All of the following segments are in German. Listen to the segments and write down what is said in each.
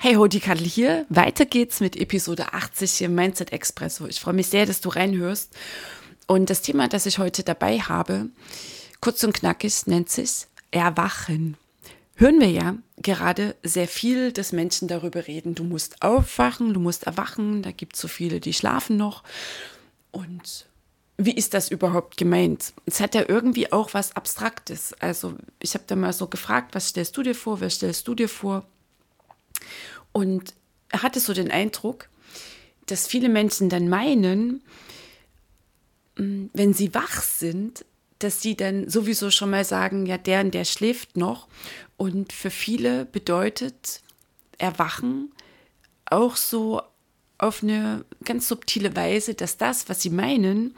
Hey ho, die Kadel hier. Weiter geht's mit Episode 80 hier im Mindset Expresso. Ich freue mich sehr, dass du reinhörst. Und das Thema, das ich heute dabei habe, kurz und knackig, nennt sich Erwachen. Hören wir ja gerade sehr viel, dass Menschen darüber reden. Du musst aufwachen, du musst erwachen. Da gibt es so viele, die schlafen noch. Und wie ist das überhaupt gemeint? Es hat ja irgendwie auch was Abstraktes. Also ich habe da mal so gefragt, was stellst du dir vor, wer stellst du dir vor? Und er hatte so den Eindruck, dass viele Menschen dann meinen, mm, wenn sie wach sind, dass sie dann sowieso schon mal sagen, ja, der und der schläft noch. Und für viele bedeutet Erwachen auch so auf eine ganz subtile Weise, dass das, was sie meinen,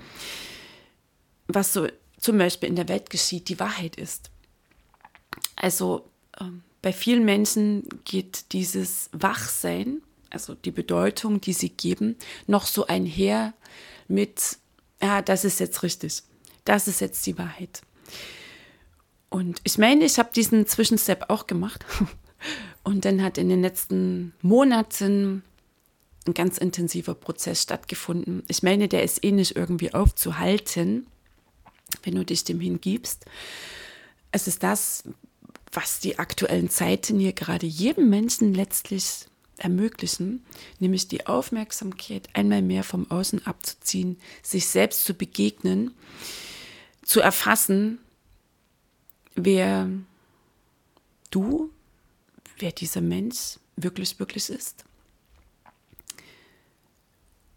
was so zum Beispiel in der Welt geschieht, die Wahrheit ist. Also ähm, bei vielen Menschen geht dieses Wachsein, also die Bedeutung, die sie geben, noch so einher mit, ja, das ist jetzt richtig, das ist jetzt die Wahrheit. Und ich meine, ich habe diesen Zwischenstep auch gemacht. Und dann hat in den letzten Monaten ein ganz intensiver Prozess stattgefunden. Ich meine, der ist eh nicht irgendwie aufzuhalten, wenn du dich dem hingibst. Es ist das, was die aktuellen Zeiten hier gerade jedem Menschen letztlich ermöglichen, nämlich die Aufmerksamkeit einmal mehr vom Außen abzuziehen, sich selbst zu begegnen, zu erfassen, wer du, wer dieser Mensch wirklich, wirklich ist.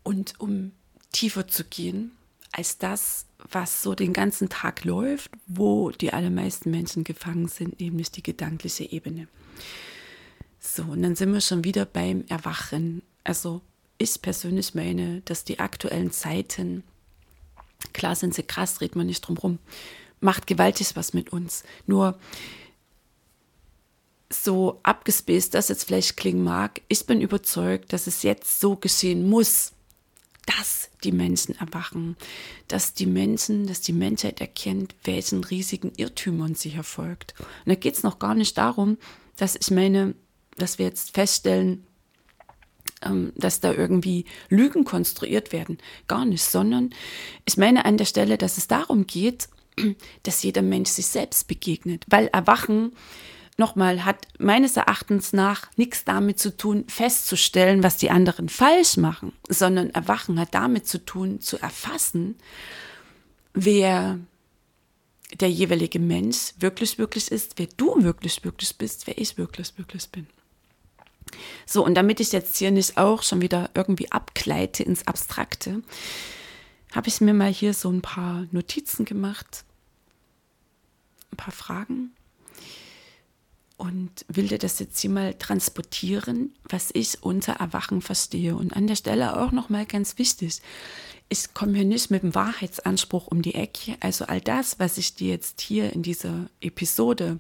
Und um tiefer zu gehen, als das, was so den ganzen Tag läuft, wo die allermeisten Menschen gefangen sind, nämlich die gedankliche Ebene. So, und dann sind wir schon wieder beim Erwachen. Also ich persönlich meine, dass die aktuellen Zeiten, klar sind sie krass, redet man nicht drum rum, macht gewaltig was mit uns. Nur so abgespaced das jetzt vielleicht klingen mag, ich bin überzeugt, dass es jetzt so geschehen muss dass die Menschen erwachen, dass die Menschen, dass die Menschheit erkennt, welchen riesigen Irrtümern sie erfolgt. Und da geht es noch gar nicht darum, dass ich meine, dass wir jetzt feststellen, ähm, dass da irgendwie Lügen konstruiert werden. Gar nicht, sondern ich meine an der Stelle, dass es darum geht, dass jeder Mensch sich selbst begegnet. Weil Erwachen nochmal, hat meines Erachtens nach nichts damit zu tun, festzustellen, was die anderen falsch machen, sondern Erwachen hat damit zu tun, zu erfassen, wer der jeweilige Mensch wirklich, wirklich ist, wer du wirklich, wirklich bist, wer ich wirklich, wirklich bin. So, und damit ich jetzt hier nicht auch schon wieder irgendwie abgleite ins Abstrakte, habe ich mir mal hier so ein paar Notizen gemacht, ein paar Fragen und will dir das jetzt hier mal transportieren, was ich unter Erwachen verstehe. Und an der Stelle auch nochmal ganz wichtig, ich komme hier nicht mit dem Wahrheitsanspruch um die Ecke. Also all das, was ich dir jetzt hier in dieser Episode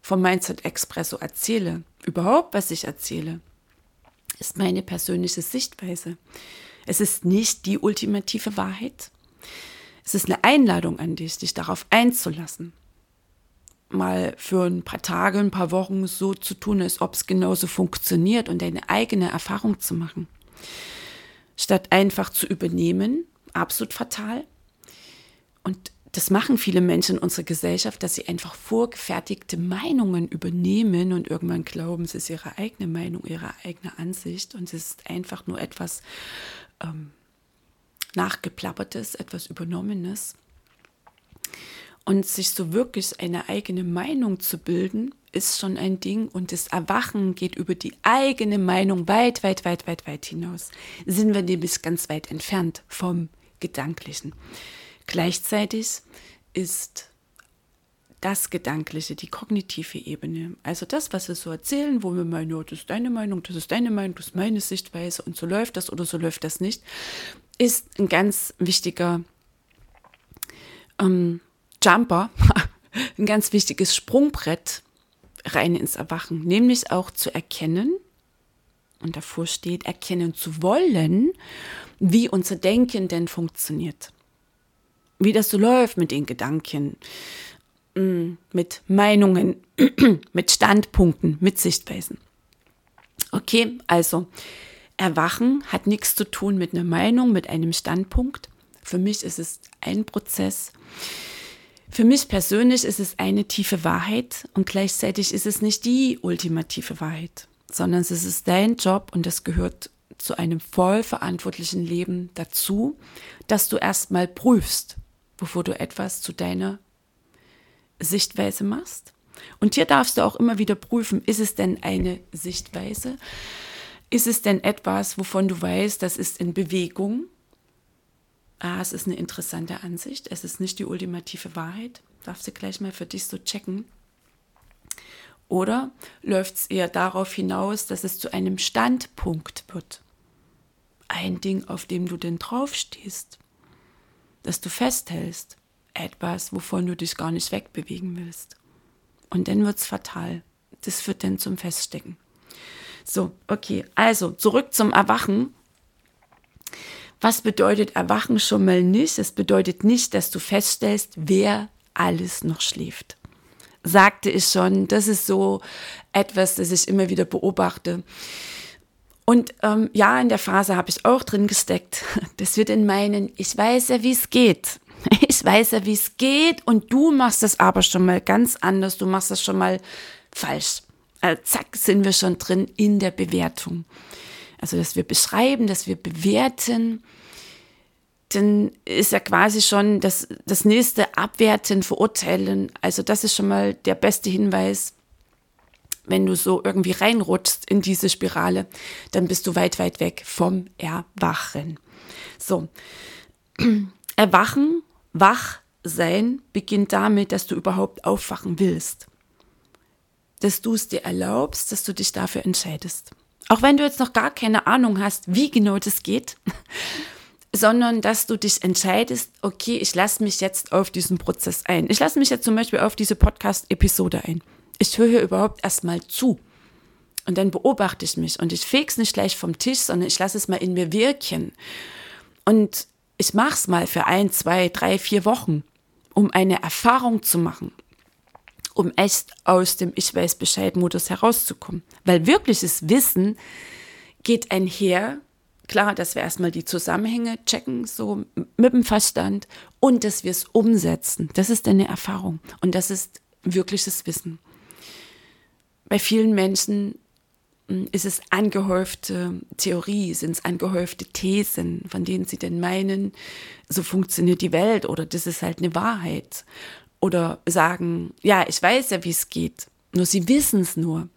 vom Mindset Expresso erzähle, überhaupt was ich erzähle, ist meine persönliche Sichtweise. Es ist nicht die ultimative Wahrheit. Es ist eine Einladung an dich, dich darauf einzulassen mal für ein paar Tage, ein paar Wochen so zu tun, als ob es genauso funktioniert und deine eigene Erfahrung zu machen. Statt einfach zu übernehmen, absolut fatal. Und das machen viele Menschen in unserer Gesellschaft, dass sie einfach vorgefertigte Meinungen übernehmen und irgendwann glauben, es ist ihre eigene Meinung, ihre eigene Ansicht und es ist einfach nur etwas ähm, Nachgeplappertes, etwas Übernommenes. Und sich so wirklich eine eigene Meinung zu bilden, ist schon ein Ding. Und das Erwachen geht über die eigene Meinung weit, weit, weit, weit, weit hinaus. Sind wir nämlich ganz weit entfernt vom Gedanklichen. Gleichzeitig ist das Gedankliche, die kognitive Ebene, also das, was wir so erzählen, wo wir meinen, oh, das ist deine Meinung, das ist deine Meinung, das ist meine Sichtweise und so läuft das oder so läuft das nicht, ist ein ganz wichtiger ähm, Jumper, ein ganz wichtiges Sprungbrett rein ins Erwachen, nämlich auch zu erkennen, und davor steht, erkennen zu wollen, wie unser Denken denn funktioniert. Wie das so läuft mit den Gedanken, mm, mit Meinungen, mit Standpunkten, mit Sichtweisen. Okay, also Erwachen hat nichts zu tun mit einer Meinung, mit einem Standpunkt. Für mich ist es ein Prozess. Für mich persönlich ist es eine tiefe Wahrheit und gleichzeitig ist es nicht die ultimative Wahrheit sondern es ist dein Job und es gehört zu einem vollverantwortlichen Leben dazu, dass du erstmal prüfst, bevor du etwas zu deiner Sichtweise machst. Und hier darfst du auch immer wieder prüfen, ist es denn eine Sichtweise? Ist es denn etwas, wovon du weißt, das ist in Bewegung? Ah, es ist eine interessante Ansicht. Es ist nicht die ultimative Wahrheit. Darfst du gleich mal für dich so checken. Oder läuft es eher darauf hinaus, dass es zu einem Standpunkt wird? Ein Ding, auf dem du denn draufstehst, dass du festhältst, etwas, wovon du dich gar nicht wegbewegen willst. Und dann wird es fatal. Das führt dann zum Feststecken. So, okay, also zurück zum Erwachen. Was bedeutet Erwachen schon mal nicht? Es bedeutet nicht, dass du feststellst, wer alles noch schläft sagte ich schon, das ist so etwas, das ich immer wieder beobachte. Und ähm, ja, in der Phase habe ich auch drin gesteckt, dass wir denn meinen, ich weiß ja, wie es geht. Ich weiß ja, wie es geht und du machst das aber schon mal ganz anders, du machst das schon mal falsch. Also zack, sind wir schon drin in der Bewertung. Also, dass wir beschreiben, dass wir bewerten, dann ist ja quasi schon das, das nächste Abwerten, Verurteilen. Also das ist schon mal der beste Hinweis. Wenn du so irgendwie reinrutschst in diese Spirale, dann bist du weit, weit weg vom Erwachen. So, Erwachen, wach sein, beginnt damit, dass du überhaupt aufwachen willst. Dass du es dir erlaubst, dass du dich dafür entscheidest. Auch wenn du jetzt noch gar keine Ahnung hast, wie genau das geht, sondern dass du dich entscheidest, okay, ich lasse mich jetzt auf diesen Prozess ein. Ich lasse mich jetzt zum Beispiel auf diese Podcast-Episode ein. Ich höre überhaupt erstmal zu. Und dann beobachte ich mich und ich feg's nicht gleich vom Tisch, sondern ich lasse es mal in mir wirken. Und ich mache es mal für ein, zwei, drei, vier Wochen, um eine Erfahrung zu machen, um echt aus dem Ich weiß Bescheid-Modus herauszukommen. Weil wirkliches Wissen geht einher klar, dass wir erstmal die Zusammenhänge checken, so mit dem Verstand und dass wir es umsetzen. Das ist eine Erfahrung und das ist wirkliches Wissen. Bei vielen Menschen hm, ist es angehäufte Theorie, sind es angehäufte Thesen, von denen sie denn meinen, so funktioniert die Welt oder das ist halt eine Wahrheit. Oder sagen, ja, ich weiß ja, wie es geht, nur sie wissen es nur.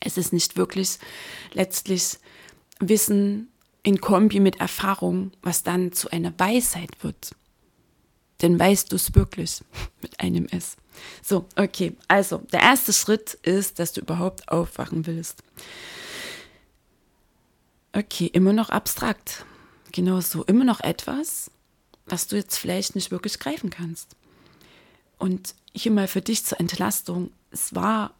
Es ist nicht wirklich letztlich Wissen in Kombi mit Erfahrung, was dann zu einer Weisheit wird. Denn weißt du es wirklich mit einem S. So, okay. Also, der erste Schritt ist, dass du überhaupt aufwachen willst. Okay, immer noch abstrakt. Genau so. Immer noch etwas, was du jetzt vielleicht nicht wirklich greifen kannst. Und hier mal für dich zur Entlastung. Es war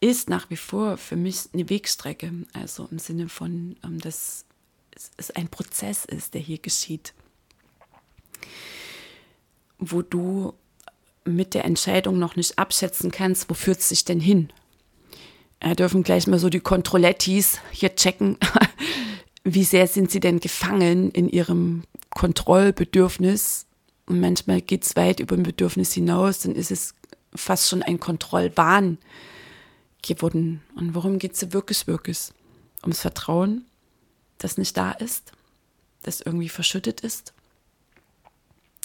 ist nach wie vor für mich eine Wegstrecke. Also im Sinne von, ähm, dass es ein Prozess ist, der hier geschieht, wo du mit der Entscheidung noch nicht abschätzen kannst, wo führt es sich denn hin. Wir dürfen gleich mal so die Kontrollettis hier checken. Wie sehr sind sie denn gefangen in ihrem Kontrollbedürfnis? Und manchmal geht es weit über ein Bedürfnis hinaus, dann ist es fast schon ein Kontrollwahn geworden. Und worum geht es wirklich, wirklich? Ums Vertrauen, das nicht da ist, das irgendwie verschüttet ist.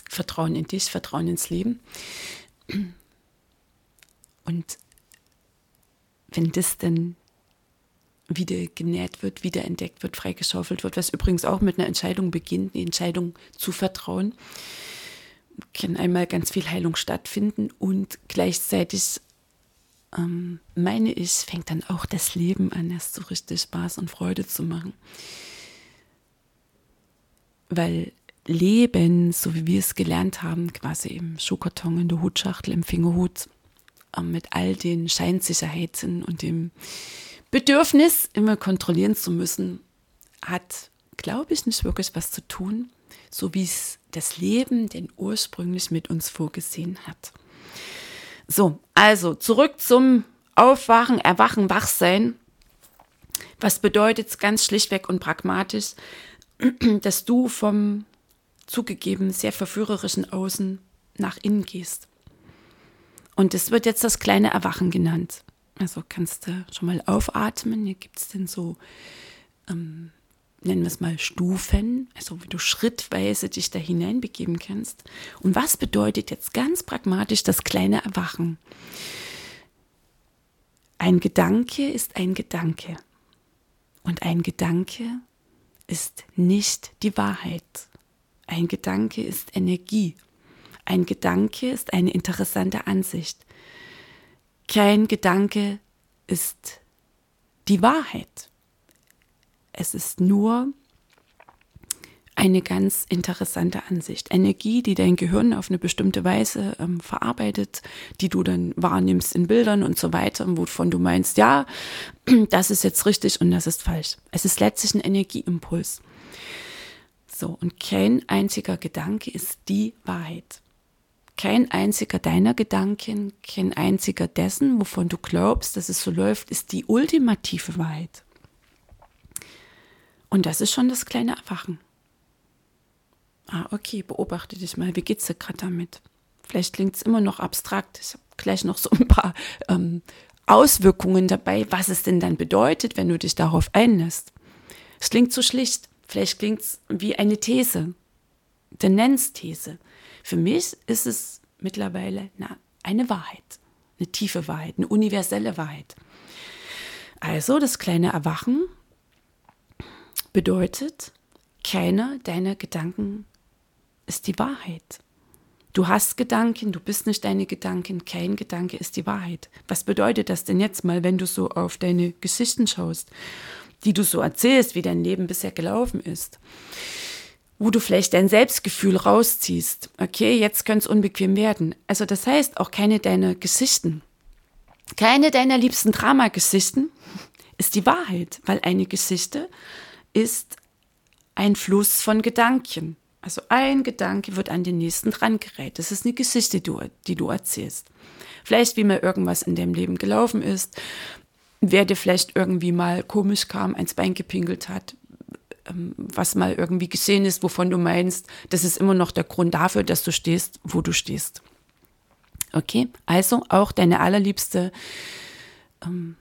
Vertrauen in dich, Vertrauen ins Leben. Und wenn das denn wieder genährt wird, wieder entdeckt wird, freigeschaufelt wird, was übrigens auch mit einer Entscheidung beginnt, die Entscheidung zu vertrauen. Kann einmal ganz viel Heilung stattfinden und gleichzeitig ähm, meine ich, fängt dann auch das Leben an, erst so richtig Spaß und Freude zu machen. Weil Leben, so wie wir es gelernt haben, quasi im Schuhkarton, in der Hutschachtel, im Fingerhut, äh, mit all den Scheinsicherheiten und dem Bedürfnis, immer kontrollieren zu müssen, hat, glaube ich, nicht wirklich was zu tun, so wie es das Leben denn ursprünglich mit uns vorgesehen hat. So, also zurück zum Aufwachen, Erwachen, Wachsein. Was bedeutet es ganz schlichtweg und pragmatisch, dass du vom zugegeben sehr verführerischen Außen nach innen gehst? Und das wird jetzt das kleine Erwachen genannt. Also kannst du schon mal aufatmen. Hier gibt es denn so ähm, nennen wir es mal Stufen, also wie du schrittweise dich da hineinbegeben kannst. Und was bedeutet jetzt ganz pragmatisch das kleine Erwachen? Ein Gedanke ist ein Gedanke. Und ein Gedanke ist nicht die Wahrheit. Ein Gedanke ist Energie. Ein Gedanke ist eine interessante Ansicht. Kein Gedanke ist die Wahrheit. Es ist nur eine ganz interessante Ansicht. Energie, die dein Gehirn auf eine bestimmte Weise ähm, verarbeitet, die du dann wahrnimmst in Bildern und so weiter, wovon du meinst, ja, das ist jetzt richtig und das ist falsch. Es ist letztlich ein Energieimpuls. So, und kein einziger Gedanke ist die Wahrheit. Kein einziger deiner Gedanken, kein einziger dessen, wovon du glaubst, dass es so läuft, ist die ultimative Wahrheit. Und das ist schon das kleine Erwachen. Ah, okay, beobachte dich mal. Wie geht's dir gerade damit? Vielleicht klingt es immer noch abstrakt. Ich habe gleich noch so ein paar ähm, Auswirkungen dabei, was es denn dann bedeutet, wenn du dich darauf einlässt. Es klingt so schlicht. Vielleicht klingt es wie eine These. Der Nenn's-These. Für mich ist es mittlerweile na, eine Wahrheit. Eine tiefe Wahrheit, eine universelle Wahrheit. Also das kleine Erwachen bedeutet, keiner deiner Gedanken ist die Wahrheit. Du hast Gedanken, du bist nicht deine Gedanken, kein Gedanke ist die Wahrheit. Was bedeutet das denn jetzt mal, wenn du so auf deine Geschichten schaust, die du so erzählst, wie dein Leben bisher gelaufen ist? Wo du vielleicht dein Selbstgefühl rausziehst. Okay, jetzt könnte es unbequem werden. Also das heißt auch keine deiner Geschichten. Keine deiner liebsten Dramageschichten ist die Wahrheit, weil eine Geschichte ist ein Fluss von Gedanken. Also ein Gedanke wird an den nächsten dran gerät. Das ist eine Geschichte, die du erzählst. Vielleicht, wie mir irgendwas in deinem Leben gelaufen ist, wer dir vielleicht irgendwie mal komisch kam, eins Bein gepinkelt hat, ähm, was mal irgendwie gesehen ist, wovon du meinst, das ist immer noch der Grund dafür, dass du stehst, wo du stehst. Okay, also auch deine allerliebste ähm,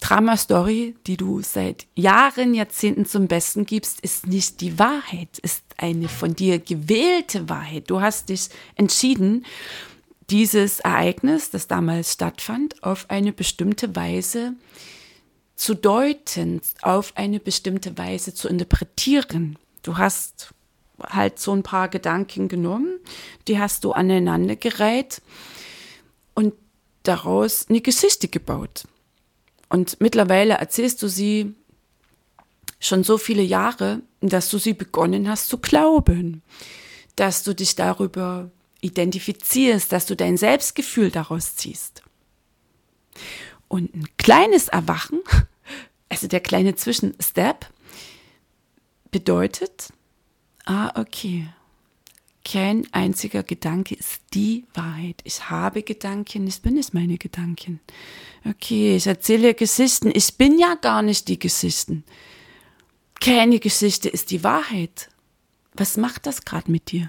Drama-Story, die du seit Jahren, Jahrzehnten zum Besten gibst, ist nicht die Wahrheit, ist eine von dir gewählte Wahrheit. Du hast dich entschieden, dieses Ereignis, das damals stattfand, auf eine bestimmte Weise zu deuten, auf eine bestimmte Weise zu interpretieren. Du hast halt so ein paar Gedanken genommen, die hast du aneinandergereiht und daraus eine Geschichte gebaut. Und mittlerweile erzählst du sie schon so viele Jahre, dass du sie begonnen hast zu glauben, dass du dich darüber identifizierst, dass du dein Selbstgefühl daraus ziehst. Und ein kleines Erwachen, also der kleine Zwischenstep, bedeutet, ah, okay, kein einziger Gedanke ist die Wahrheit. Ich habe Gedanken, ich bin nicht meine Gedanken. Okay, ich erzähle Geschichten, ich bin ja gar nicht die Geschichten. Keine Geschichte ist die Wahrheit. Was macht das gerade mit dir?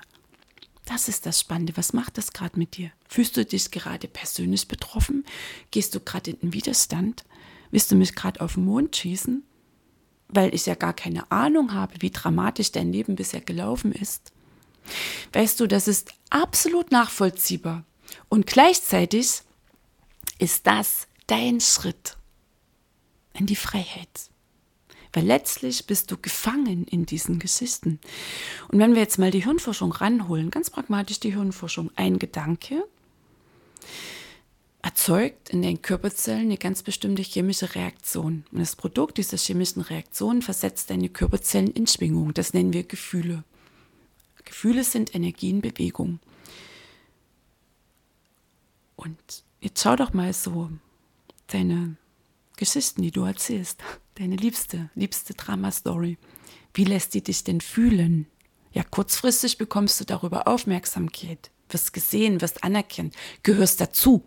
Das ist das Spannende. Was macht das gerade mit dir? Fühlst du dich gerade persönlich betroffen? Gehst du gerade in den Widerstand? Willst du mich gerade auf den Mond schießen? Weil ich ja gar keine Ahnung habe, wie dramatisch dein Leben bisher gelaufen ist. Weißt du, das ist absolut nachvollziehbar. Und gleichzeitig ist das dein Schritt. in die Freiheit. Weil letztlich bist du gefangen in diesen Geschichten. Und wenn wir jetzt mal die Hirnforschung ranholen, ganz pragmatisch die Hirnforschung, ein Gedanke erzeugt in den Körperzellen eine ganz bestimmte chemische Reaktion. Und das Produkt dieser chemischen Reaktion versetzt deine Körperzellen in Schwingung. Das nennen wir Gefühle. Gefühle sind Energie in Bewegung. Und jetzt schau doch mal so deine Geschichten, die du erzählst, deine liebste, liebste Drama-Story. Wie lässt die dich denn fühlen? Ja, kurzfristig bekommst du darüber Aufmerksamkeit, wirst gesehen, wirst anerkannt, gehörst dazu.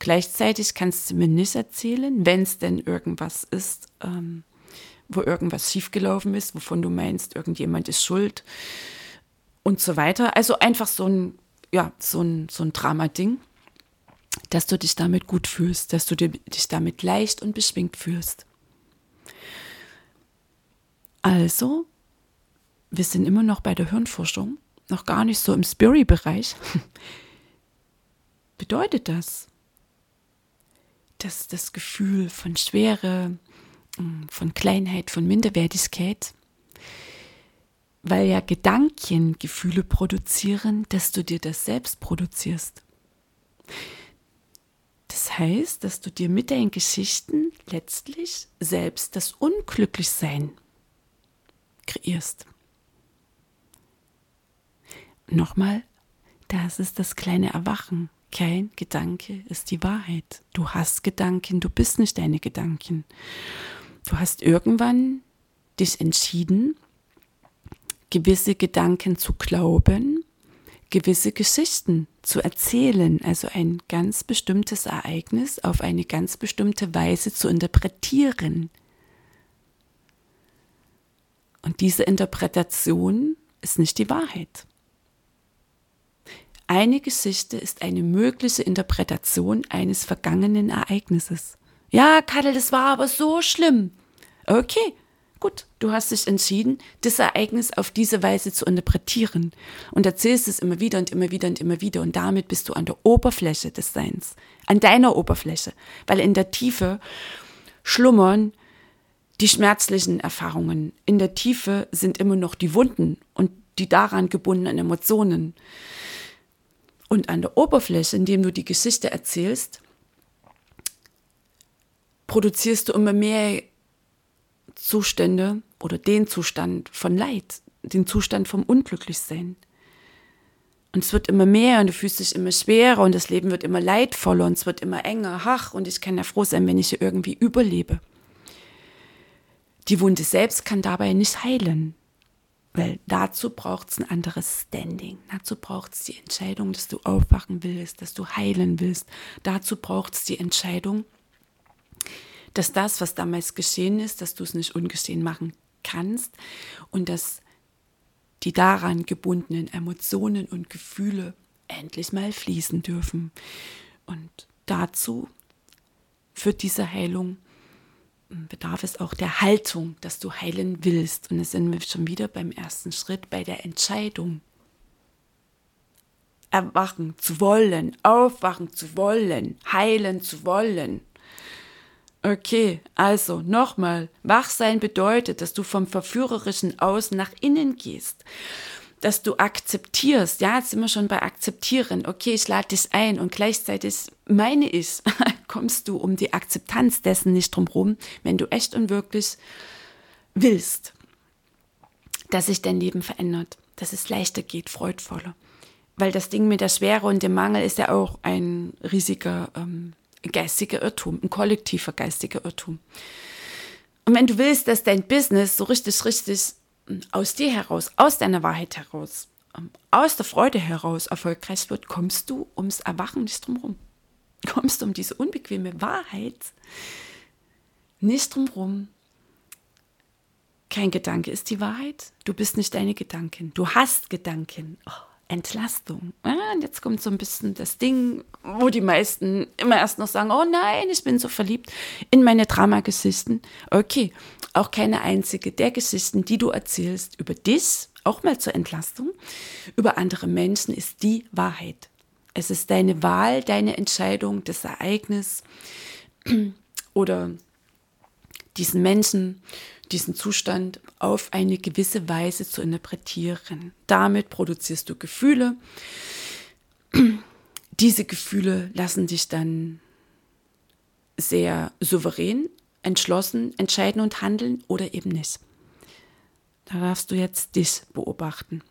Gleichzeitig kannst du mir nicht erzählen, wenn es denn irgendwas ist, ähm, wo irgendwas schiefgelaufen ist, wovon du meinst, irgendjemand ist schuld und so weiter. Also einfach so ein, ja, so ein, so ein Drama-Ding dass du dich damit gut fühlst, dass du dich damit leicht und beschwingt fühlst. Also, wir sind immer noch bei der Hirnforschung, noch gar nicht so im Spirit-Bereich. Bedeutet das, dass das Gefühl von Schwere, von Kleinheit, von Minderwertigkeit, weil ja Gedanken Gefühle produzieren, dass du dir das selbst produzierst. Das heißt, dass du dir mit deinen Geschichten letztlich selbst das Unglücklichsein kreierst. Nochmal, das ist das kleine Erwachen. Kein Gedanke ist die Wahrheit. Du hast Gedanken, du bist nicht deine Gedanken. Du hast irgendwann dich entschieden, gewisse Gedanken zu glauben gewisse Geschichten zu erzählen, also ein ganz bestimmtes Ereignis auf eine ganz bestimmte Weise zu interpretieren. Und diese Interpretation ist nicht die Wahrheit. Eine Geschichte ist eine mögliche Interpretation eines vergangenen Ereignisses. Ja, Kadel, das war aber so schlimm. Okay, Gut, du hast dich entschieden, das Ereignis auf diese Weise zu interpretieren und erzählst es immer wieder und immer wieder und immer wieder und damit bist du an der Oberfläche des Seins, an deiner Oberfläche, weil in der Tiefe schlummern die schmerzlichen Erfahrungen. In der Tiefe sind immer noch die Wunden und die daran gebundenen Emotionen. Und an der Oberfläche, indem du die Geschichte erzählst, produzierst du immer mehr Zustände oder den Zustand von Leid, den Zustand vom Unglücklichsein. Und es wird immer mehr und du fühlst dich immer schwerer und das Leben wird immer leidvoller und es wird immer enger. Ach, und ich kann ja froh sein, wenn ich hier irgendwie überlebe. Die Wunde selbst kann dabei nicht heilen, weil dazu braucht es ein anderes Standing. Dazu braucht es die Entscheidung, dass du aufwachen willst, dass du heilen willst. Dazu braucht es die Entscheidung, dass das, was damals geschehen ist, dass du es nicht ungeschehen machen kannst und dass die daran gebundenen Emotionen und Gefühle endlich mal fließen dürfen. Und dazu führt diese Heilung hm, bedarf es auch der Haltung, dass du heilen willst. Und es sind wir schon wieder beim ersten Schritt, bei der Entscheidung. Erwachen zu wollen, aufwachen zu wollen, heilen zu wollen. Okay, also nochmal, Wachsein bedeutet, dass du vom verführerischen Außen nach innen gehst, dass du akzeptierst, ja, jetzt sind wir schon bei akzeptieren, okay, ich lade dich ein und gleichzeitig meine ich, kommst du um die Akzeptanz dessen nicht drum rum, wenn du echt und wirklich willst, dass sich dein Leben verändert, dass es leichter geht, freudvoller. Weil das Ding mit der Schwere und dem Mangel ist ja auch ein riesiger ähm, geistiger Irrtum, ein kollektiver geistiger Irrtum. Und wenn du willst, dass dein Business so richtig, richtig hm, aus dir heraus, aus deiner Wahrheit heraus, ähm, aus der Freude heraus erfolgreich wird, kommst du ums Erwachen nicht drumherum. Kommst du um diese unbequeme Wahrheit nicht drumherum. Kein Gedanke ist die Wahrheit. Du bist nicht deine Gedanken. Du hast Gedanken. Oh. Entlastung. Ja, und jetzt kommt so ein bisschen das Ding, wo die meisten immer erst noch sagen, oh nein, ich bin so verliebt in meine Dramageschichten. Okay, auch keine einzige der Geschichten, die du erzählst über dich, auch mal zur Entlastung, über andere Menschen, ist die Wahrheit. Es ist deine Wahl, deine Entscheidung, das Ereignis, oder diesen Menschen, diesen Zustand auf eine gewisse Weise zu interpretieren. Damit produzierst du Gefühle. Diese Gefühle lassen dich dann sehr souverän, entschlossen entscheiden und handeln oder eben nicht. Da darfst du jetzt dich beobachten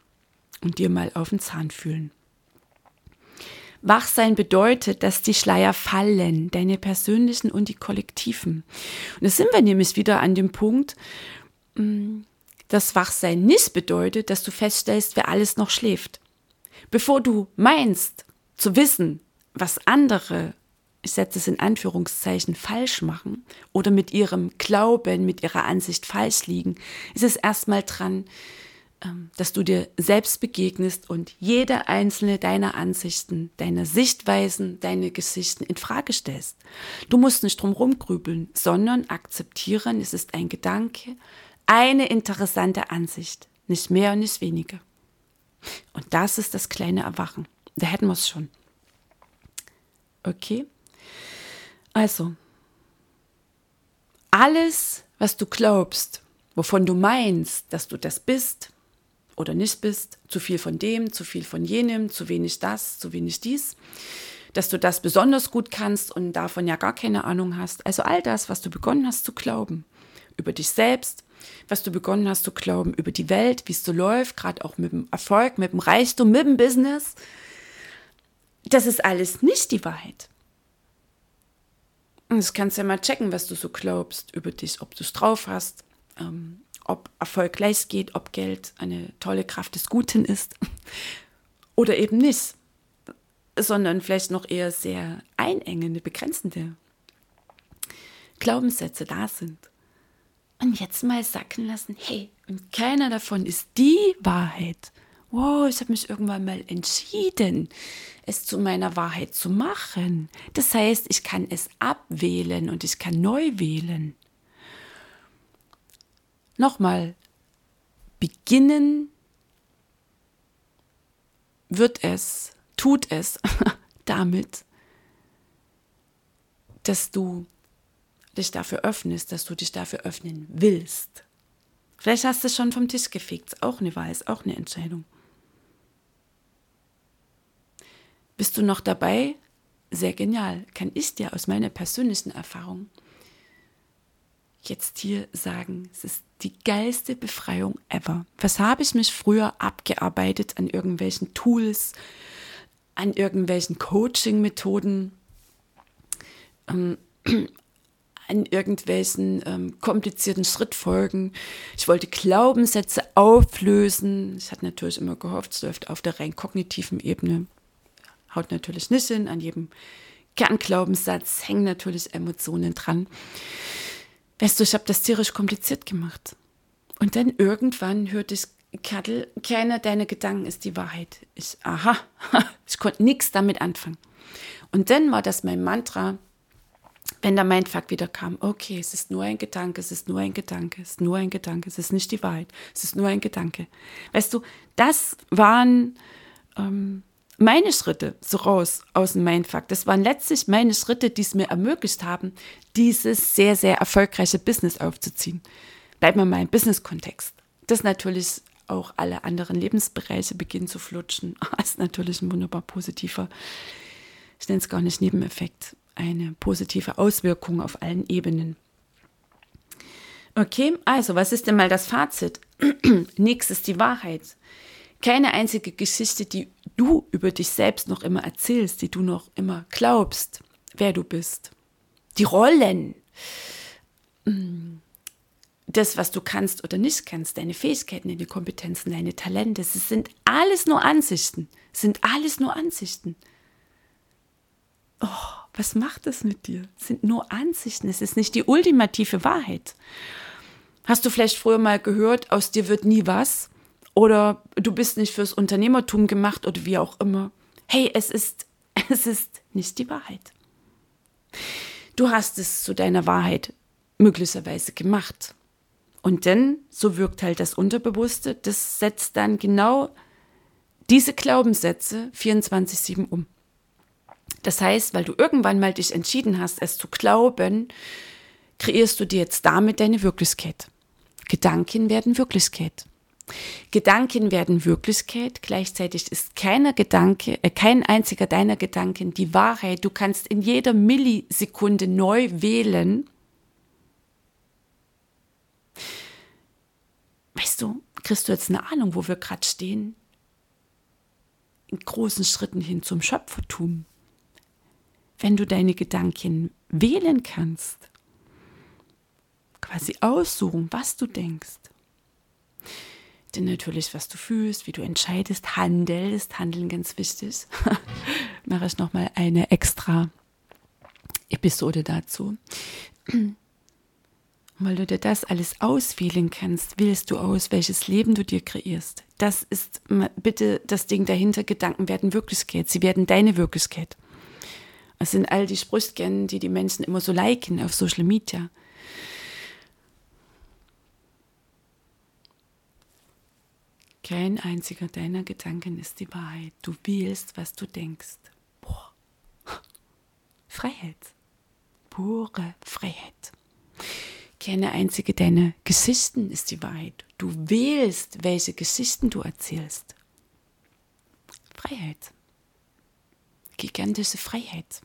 und dir mal auf den Zahn fühlen. Wachsein bedeutet, dass die Schleier fallen, deine persönlichen und die kollektiven. Und da sind wir nämlich wieder an dem Punkt, mm, dass Wachsein nicht bedeutet, dass du feststellst, wer alles noch schläft. Bevor du meinst zu wissen, was andere, ich setze es in Anführungszeichen, falsch machen oder mit ihrem Glauben, mit ihrer Ansicht falsch liegen, ist es erstmal dran, dass du dir selbst begegnest und jede einzelne deiner Ansichten, deiner Sichtweisen, deine Geschichten in Frage stellst. Du musst nicht drum rumgrübeln, sondern akzeptieren, es ist ein Gedanke, eine interessante Ansicht, nicht mehr und nicht weniger. Und das ist das kleine Erwachen. Da hätten wir es schon. Okay? Also, alles, was du glaubst, wovon du meinst, dass du das bist, oder nicht bist, zu viel von dem, zu viel von jenem, zu wenig das, zu wenig dies, dass du das besonders gut kannst und davon ja gar keine Ahnung hast. Also all das, was du begonnen hast zu glauben über dich selbst, was du begonnen hast zu glauben über die Welt, wie es so läuft, gerade auch mit dem Erfolg, mit dem Reichtum, mit dem Business, das ist alles nicht die Wahrheit. Und das kannst du ja mal checken, was du so glaubst über dich, ob du es drauf hast, ähm, ob Erfolg leicht geht, ob Geld eine tolle Kraft des Guten ist oder eben nicht, sondern vielleicht noch eher sehr einengende, begrenzende Glaubenssätze da sind. Und jetzt mal sacken lassen, hey, und keiner davon ist die Wahrheit. Wow, ich habe mich irgendwann mal entschieden, es zu meiner Wahrheit zu machen. Das heißt, ich kann es abwählen und ich kann neu wählen. Nochmal, beginnen wird es, tut es damit, dass du dich dafür öffnest, dass du dich dafür öffnen willst. Vielleicht hast du es schon vom Tisch gefegt, auch eine Wahl, ist auch eine Entscheidung. Bist du noch dabei? Sehr genial. Kann ich dir aus meiner persönlichen Erfahrung jetzt hier sagen, es ist die geilste Befreiung ever. Was habe ich mich früher abgearbeitet an irgendwelchen Tools, an irgendwelchen Coaching-Methoden, ähm, an irgendwelchen ähm, komplizierten Schrittfolgen. Ich wollte Glaubenssätze auflösen. Ich hatte natürlich immer gehofft, es läuft auf der rein kognitiven Ebene. Haut natürlich nicht hin. An jedem Kernglaubenssatz hängen natürlich Emotionen dran. Weißt du, ich habe das tierisch kompliziert gemacht. Und dann irgendwann hörte ich, Kattel, keiner deiner Gedanken ist die Wahrheit. Ich, aha, ich konnte nichts damit anfangen. Und dann war das mein Mantra, wenn der Mindfuck wieder kam, okay, es ist nur ein Gedanke, es ist nur ein Gedanke, es ist nur ein Gedanke, es ist nicht die Wahrheit, es ist nur ein Gedanke. Weißt du, das waren ähm, meine Schritte so raus aus dem Mindfuck, das waren letztlich meine Schritte, die es mir ermöglicht haben, dieses sehr, sehr erfolgreiche Business aufzuziehen. Bleiben wir mal im Business-Kontext. Das natürlich auch alle anderen Lebensbereiche beginnen zu flutschen. Das ist natürlich ein wunderbar positiver, ich nenne es gar nicht Nebeneffekt, eine positive Auswirkung auf allen Ebenen. Okay, also was ist denn mal das Fazit? Ist die Wahrheit. Keine einzige Geschichte, die du über dich selbst noch immer erzählst, die du noch immer glaubst, wer du bist. Die Rollen, mm, das, was du kannst oder nicht kannst, deine Fähigkeiten, deine Kompetenzen, deine Talente, es sind alles nur Ansichten, sind alles nur Ansichten. Oh, was macht das mit dir? Es sind nur Ansichten, es ist nicht die ultimative Wahrheit. Hast du vielleicht früher mal gehört, aus dir wird nie was? Oder du bist nicht fürs Unternehmertum gemacht oder wie auch immer. Hey, es ist, es ist nicht die Wahrheit. Du hast es zu deiner Wahrheit möglicherweise gemacht. Und dann, so wirkt halt das Unterbewusste, das setzt dann genau diese Glaubenssätze 24-7 um. Das heißt, weil du irgendwann mal dich entschieden hast, es zu glauben, kreierst du dir jetzt damit deine Wirklichkeit. Gedanken werden Wirklichkeit. Gedanken werden Wirklichkeit. Gleichzeitig ist keiner Gedanke, äh, kein einziger deiner Gedanken die Wahrheit. Du kannst in jeder Millisekunde neu wählen. Weißt du, kriegst du jetzt eine Ahnung, wo wir gerade stehen? In großen Schritten hin zum Schöpfertum. Wenn du deine Gedanken wählen kannst, quasi aussuchen, was du denkst. Denn natürlich, was du fühlst, wie du entscheidest, handelst, handeln ganz wichtig. Mache ich nochmal eine extra Episode dazu. Weil du dir das alles auswählen kannst, wählst du aus, welches Leben du dir kreierst. Das ist bitte das Ding dahinter. Gedanken werden Wirklichkeit. Sie werden deine Wirklichkeit. Es sind all die Sprüchchen, die die Menschen immer so liken auf Social Media. Kein einziger deiner Gedanken ist die Wahrheit. Du wählst, was du denkst. Boah. Freiheit. Pure Freiheit. Keine einzige deiner Geschichten ist die Wahrheit. Du wählst, welche Geschichten du erzählst. Freiheit. Gigantische Freiheit.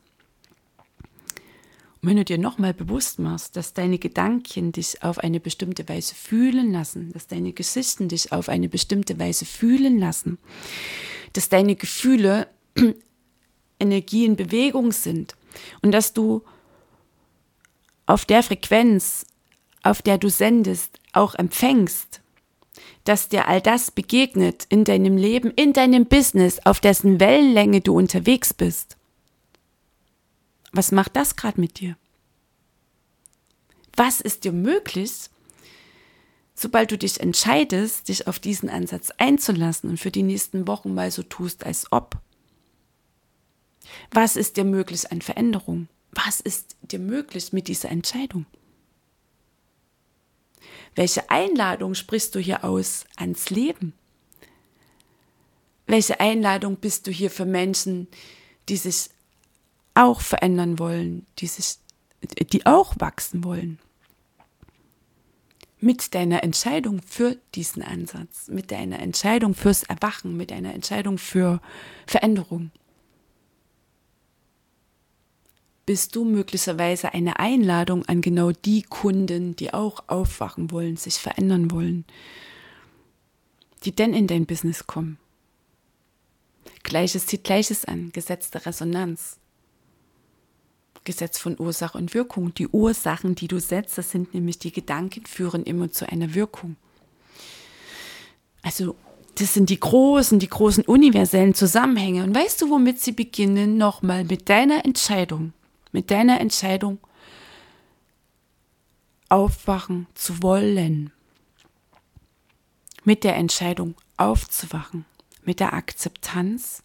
Und wenn du dir nochmal bewusst machst, dass deine Gedanken dich auf eine bestimmte Weise fühlen lassen, dass deine Geschichten dich auf eine bestimmte Weise fühlen lassen, dass deine Gefühle Energie in Bewegung sind und dass du auf der Frequenz, auf der du sendest, auch empfängst, dass dir all das begegnet in deinem Leben, in deinem Business, auf dessen Wellenlänge du unterwegs bist, was macht das gerade mit dir? Was ist dir möglich, sobald du dich entscheidest, dich auf diesen Ansatz einzulassen und für die nächsten Wochen mal so tust, als ob? Was ist dir möglich an Veränderung? Was ist dir möglich mit dieser Entscheidung? Welche Einladung sprichst du hier aus ans Leben? Welche Einladung bist du hier für Menschen, die sich auch verändern wollen, die, sich, die auch wachsen wollen. Mit deiner Entscheidung für diesen Ansatz, mit deiner Entscheidung fürs Erwachen, mit deiner Entscheidung für Veränderung. Bist du möglicherweise eine Einladung an genau die Kunden, die auch aufwachen wollen, sich verändern wollen, die denn in dein Business kommen? Gleiches zieht Gleiches an, gesetzte Resonanz. Gesetz von Ursache und Wirkung. Die Ursachen, die du setzt, das sind nämlich die Gedanken, führen immer zu einer Wirkung. Also das sind die großen, die großen universellen Zusammenhänge. Und weißt du, womit sie beginnen? Nochmal mit deiner Entscheidung, mit deiner Entscheidung aufwachen zu wollen. Mit der Entscheidung aufzuwachen, mit der Akzeptanz.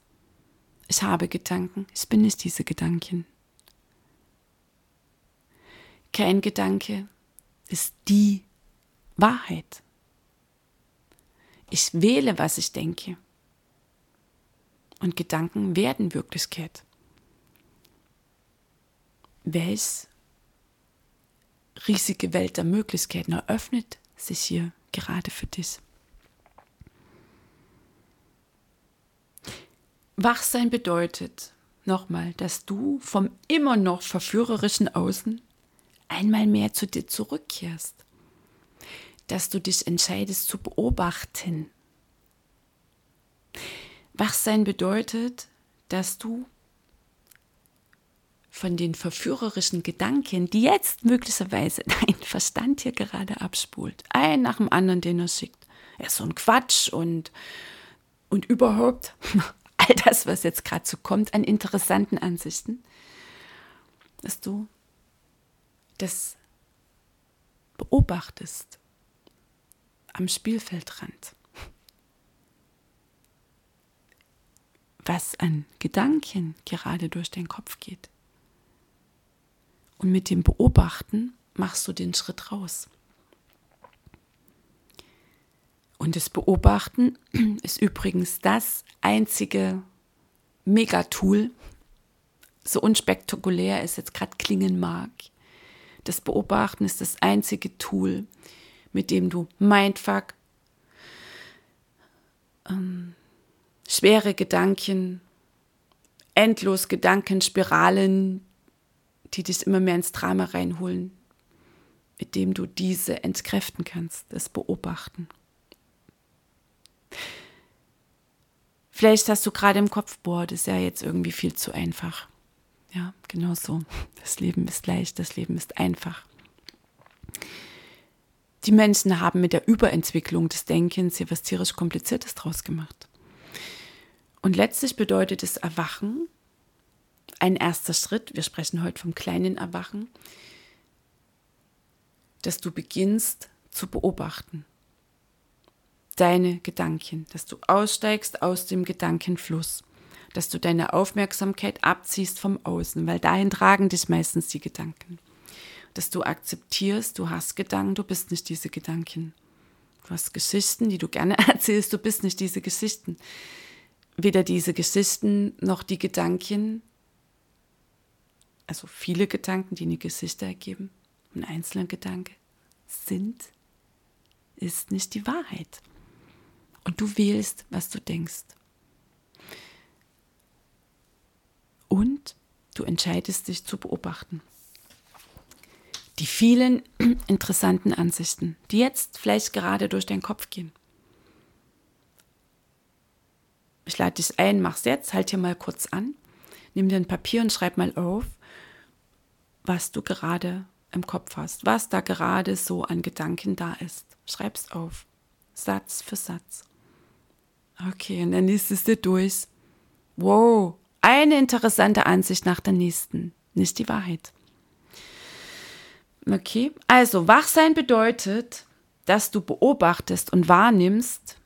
Ich habe Gedanken, ich bin nicht diese Gedanken. Kein Gedanke ist die Wahrheit. Ich wähle, was ich denke. Und Gedanken werden Wirklichkeit. Welch riesige Welt der Möglichkeiten eröffnet sich hier gerade für dich. Wachsein bedeutet nochmal, dass du vom immer noch verführerischen Außen einmal mehr zu dir zurückkehrst, dass du dich entscheidest zu beobachten. Wachsein bedeutet, dass du von den verführerischen Gedanken, die jetzt möglicherweise dein Verstand hier gerade abspult, ein nach dem anderen, den er schickt. Er ist so ein Quatsch und, und überhaupt all das, was jetzt gerade so kommt an interessanten Ansichten, dass du das beobachtest am Spielfeldrand, was an Gedanken gerade durch deinen Kopf geht. Und mit dem Beobachten machst du den Schritt raus. Und das Beobachten ist übrigens das einzige Megatool so unspektakulär es jetzt gerade klingen mag. Das Beobachten ist das einzige Tool, mit dem du Mindfuck, ähm, schwere Gedanken, endlos Gedankenspiralen, die dich immer mehr ins Drama reinholen, mit dem du diese entkräften kannst, das Beobachten. Vielleicht hast du gerade im Kopf, boah, das ist ja jetzt irgendwie viel zu einfach. Ja, genau so. Das Leben ist leicht, das Leben ist einfach. Die Menschen haben mit der Überentwicklung des Denkens hier was tierisch Kompliziertes draus gemacht. Und letztlich bedeutet es Erwachen, ein erster Schritt, wir sprechen heute vom kleinen Erwachen, dass du beginnst zu beobachten. Deine Gedanken, dass du aussteigst aus dem Gedankenfluss, dass du deine Aufmerksamkeit abziehst vom Außen, weil dahin tragen dich meistens die Gedanken. Dass du akzeptierst, du hast Gedanken, du bist nicht diese Gedanken. Du hast Geschichten, die du gerne erzählst, du bist nicht diese Geschichten. Weder diese Geschichten noch die Gedanken, also viele Gedanken, die eine Geschichte ergeben, ein einzelner Gedanke, sind, ist nicht die Wahrheit. Und du wählst, was du denkst. Und du entscheidest dich zu beobachten. Die vielen interessanten Ansichten, die jetzt vielleicht gerade durch deinen Kopf gehen. Ich lade dich ein, mach's jetzt, halt hier mal kurz an, nimm dir ein Papier und schreib mal auf, was du gerade im Kopf hast, was da gerade so an Gedanken da ist. Schreib's auf, Satz für Satz. Okay, und dann liest es dir durch. Wow, eine interessante Ansicht nach der nächsten, nicht die Wahrheit. Okay, also Wachsein bedeutet, dass du beobachtest und wahrnimmst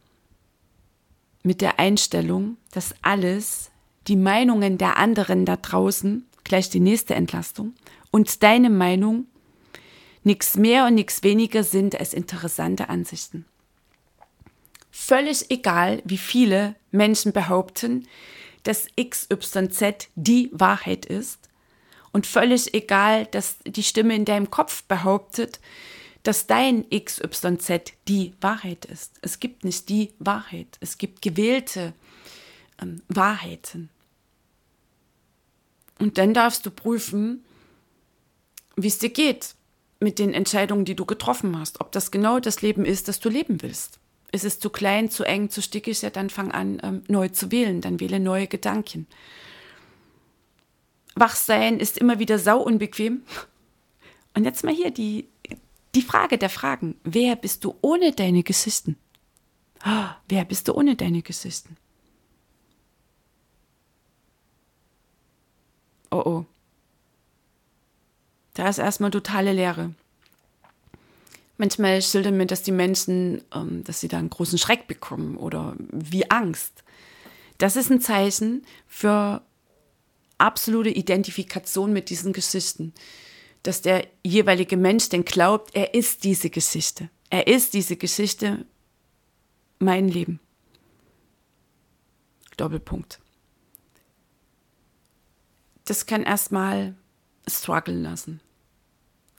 mit der Einstellung, dass alles, die Meinungen der anderen da draußen, gleich die nächste Entlastung, und deine Meinung nichts mehr und nichts weniger sind als interessante Ansichten. Völlig egal, wie viele Menschen behaupten, dass XYZ die Wahrheit ist. Und völlig egal, dass die Stimme in deinem Kopf behauptet, dass dein XYZ die Wahrheit ist. Es gibt nicht die Wahrheit. Es gibt gewählte ähm, Wahrheiten. Und dann darfst du prüfen, wie es dir geht mit den Entscheidungen, die du getroffen hast. Ob das genau das Leben ist, das du leben willst. Ist es zu klein, zu eng, zu stickig, ja, dann fang an, ähm, neu zu wählen. Dann wähle neue Gedanken. Wachsein ist immer wieder sau unbequem. Und jetzt mal hier die, die Frage der Fragen. Wer bist du ohne deine Geschichten? Wer bist du ohne deine Geschichten? Oh oh. Da ist erstmal totale Leere. Manchmal schildern mir das die Menschen, ähm, dass sie da einen großen Schreck bekommen oder wie Angst. Das ist ein Zeichen für absolute Identifikation mit diesen Geschichten. Dass der jeweilige Mensch denn glaubt, er ist diese Geschichte. Er ist diese Geschichte, mein Leben. Doppelpunkt. Das kann erstmal strugglen lassen.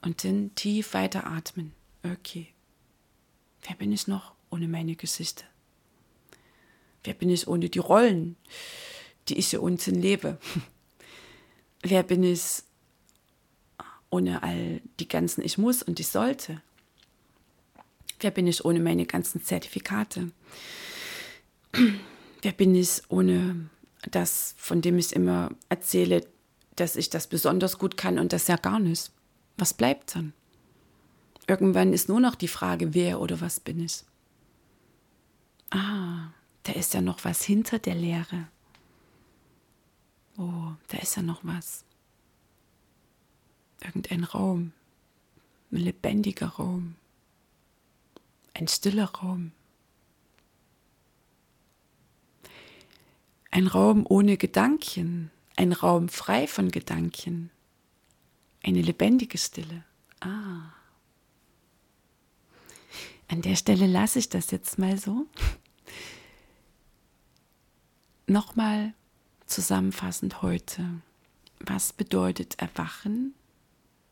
Und dann tief weiter atmen. Okay. Wer bin ich noch ohne meine Geschichte? Wer bin ich ohne die Rollen, die ich hier unten lebe? Wer bin ich ohne all die ganzen Ich muss und ich sollte? Wer bin ich ohne meine ganzen Zertifikate? Wer bin ich ohne das, von dem ich immer erzähle, dass ich das besonders gut kann und das ja gar nicht? Was bleibt dann? Irgendwann ist nur noch die Frage, wer oder was bin ich. Ah, da ist ja noch was hinter der Leere. Oh, da ist ja noch was. Irgendein Raum, ein lebendiger Raum, ein stiller Raum. Ein Raum ohne Gedanken, ein Raum frei von Gedanken. Eine lebendige Stille. Ah. An der Stelle lasse ich das jetzt mal so. Nochmal zusammenfassend heute. was bedeutet Erwachen?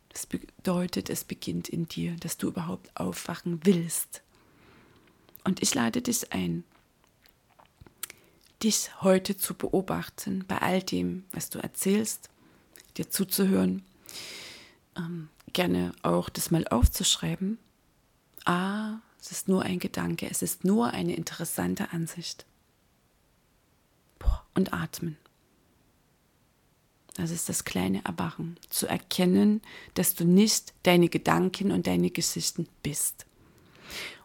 Das bedeutet, es beginnt in dir, dass du überhaupt aufwachen willst. Und ich lade dich ein, dich heute zu beobachten bei all dem, was du erzählst, dir zuzuhören, ähm, gerne auch das mal aufzuschreiben. Ah, es ist nur ein Gedanke, es ist nur eine interessante Ansicht. Und atmen. Das ist das kleine Erwachen, zu erkennen, dass du nicht deine Gedanken und deine Geschichten bist.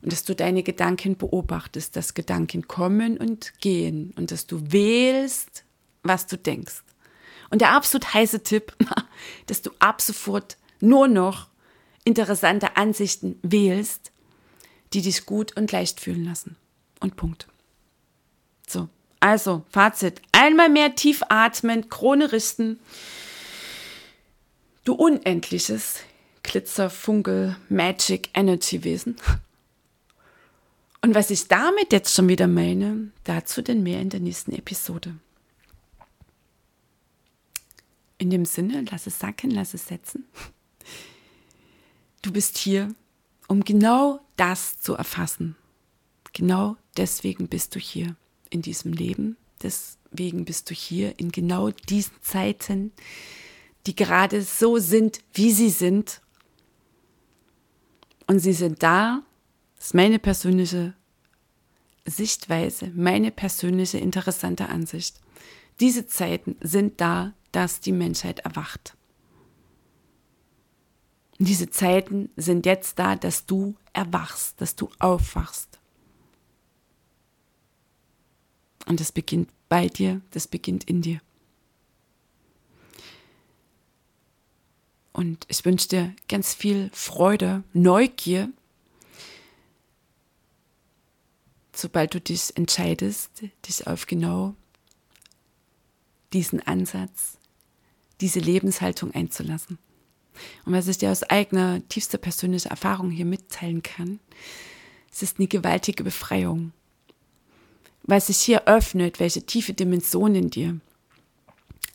Und dass du deine Gedanken beobachtest, dass Gedanken kommen und gehen und dass du wählst, was du denkst. Und der absolut heiße Tipp, dass du ab sofort nur noch interessante Ansichten wählst, die dich gut und leicht fühlen lassen. Und Punkt. So, also Fazit. Einmal mehr tief atmen, Krone richten. Du unendliches Glitzer, Funkel, Magic, Energy Wesen. Und was ich damit jetzt schon wieder meine, dazu denn mehr in der nächsten Episode. In dem Sinne, lass es sacken, lass es setzen. Du bist hier, um genau das zu erfassen. Genau deswegen bist du hier in diesem Leben. Deswegen bist du hier in genau diesen Zeiten, die gerade so sind, wie sie sind. Und sie sind da, das ist meine persönliche Sichtweise, meine persönliche interessante Ansicht. Diese Zeiten sind da, dass die Menschheit erwacht. Diese Zeiten sind jetzt da, dass du erwachst, dass du aufwachst. Und das beginnt bei dir, das beginnt in dir. Und ich wünsche dir ganz viel Freude, Neugier, sobald du dich entscheidest, dich auf genau diesen Ansatz, diese Lebenshaltung einzulassen. Und was ich dir aus eigener, tiefster persönlicher Erfahrung hier mitteilen kann, es ist eine gewaltige Befreiung. Weil sich hier öffnet, welche tiefe Dimension in dir.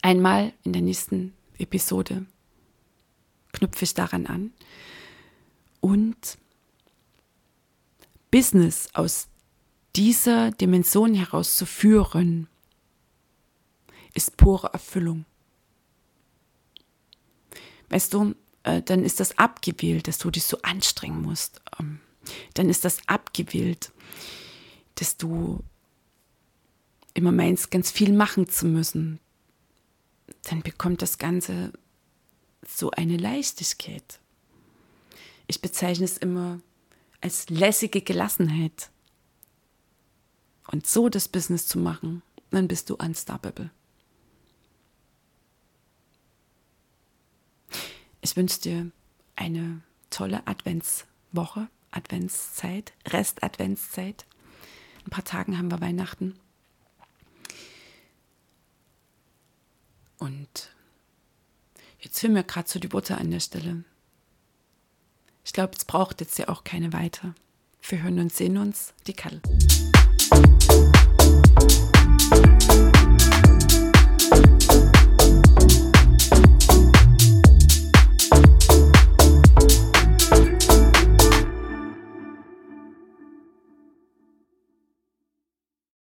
Einmal in der nächsten Episode knüpfe ich daran an. Und Business aus dieser Dimension heraus zu führen, ist pure Erfüllung. Weißt du, äh, dann ist das abgewählt, dass du dich so anstrengen musst. Ähm, dann ist das abgewählt, dass du immer meinst, ganz viel machen zu müssen. Dann bekommt das Ganze so eine Leichtigkeit. Ich bezeichne es immer als lässige Gelassenheit. Und so das Business zu machen, dann bist du unstoppable. Ich wünsche dir eine tolle Adventswoche, Adventszeit, Rest-Adventszeit. In ein paar Tagen haben wir Weihnachten. Und jetzt fehlt mir gerade so die Butter an der Stelle. Ich glaube, es braucht jetzt ja auch keine weiter. Wir hören und sehen uns, die Kattel.